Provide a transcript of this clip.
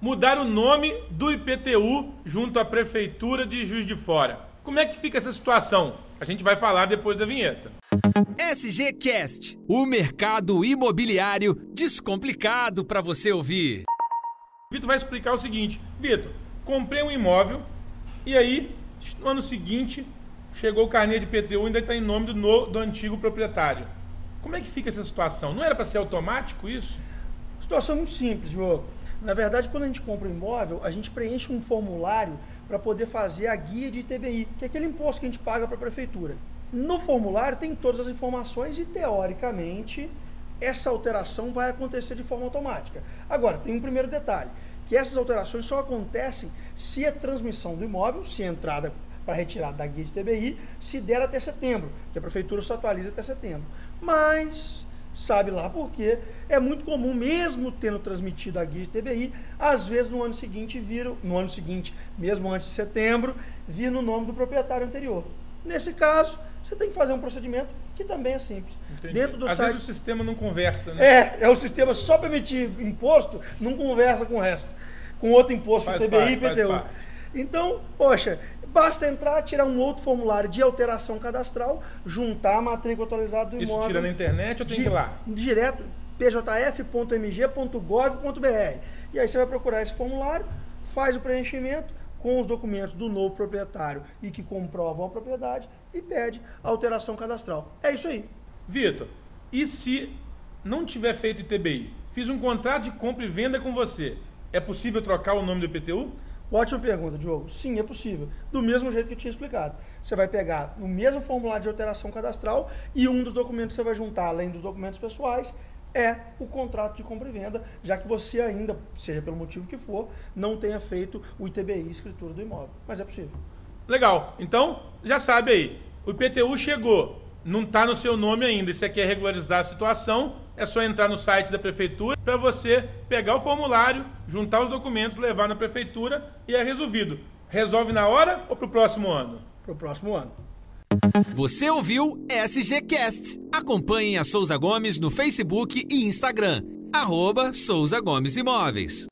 mudar o nome do IPTU junto à Prefeitura de Juiz de Fora. Como é que fica essa situação? A gente vai falar depois da vinheta. SGCast, o mercado imobiliário descomplicado para você ouvir. Vitor vai explicar o seguinte: Vitor, comprei um imóvel e aí, no ano seguinte, chegou o carnê de IPTU e ainda está em nome do, no, do antigo proprietário. Como é que fica essa situação? Não era para ser automático isso? Situação muito simples, Diogo. Na verdade, quando a gente compra um imóvel, a gente preenche um formulário para poder fazer a guia de ITBI, que é aquele imposto que a gente paga para a prefeitura. No formulário tem todas as informações e, teoricamente, essa alteração vai acontecer de forma automática. Agora, tem um primeiro detalhe, que essas alterações só acontecem se a transmissão do imóvel, se a entrada para retirada da guia de TBI, se der até setembro, que a prefeitura só atualiza até setembro. Mas sabe lá porque é muito comum, mesmo tendo transmitido a guia de TBI, às vezes no ano seguinte viram, no ano seguinte, mesmo antes de setembro, vir no nome do proprietário anterior. Nesse caso, você tem que fazer um procedimento que também é simples. Entendi. Dentro do Às site. vezes o sistema não conversa, né? É, é o sistema só para emitir imposto, não conversa com o resto. Com outro imposto, Faz TBI e IPTU. Então, poxa, basta entrar, tirar um outro formulário de alteração cadastral, juntar a matrícula atualizada do Isso imóvel. tira na internet ou tem que ir lá? Direto, pjf.mg.gov.br. E aí você vai procurar esse formulário, faz o preenchimento com os documentos do novo proprietário e que comprovam a propriedade e pede a alteração cadastral. É isso aí. Vitor, e se não tiver feito ITBI? Fiz um contrato de compra e venda com você. É possível trocar o nome do IPTU? Ótima pergunta, Diogo. Sim, é possível. Do mesmo jeito que eu tinha explicado. Você vai pegar o mesmo formulário de alteração cadastral e um dos documentos que você vai juntar, além dos documentos pessoais, é o contrato de compra e venda, já que você ainda, seja pelo motivo que for, não tenha feito o ITBI, escritura do imóvel. Mas é possível. Legal. Então, já sabe aí. O IPTU chegou. Não está no seu nome ainda. E você quer regularizar a situação, é só entrar no site da prefeitura para você pegar o formulário, juntar os documentos, levar na prefeitura e é resolvido. Resolve na hora ou para o próximo ano? Para o próximo ano. Você ouviu SGCast. Acompanhe a Souza Gomes no Facebook e Instagram. Arroba Souza Gomes Imóveis.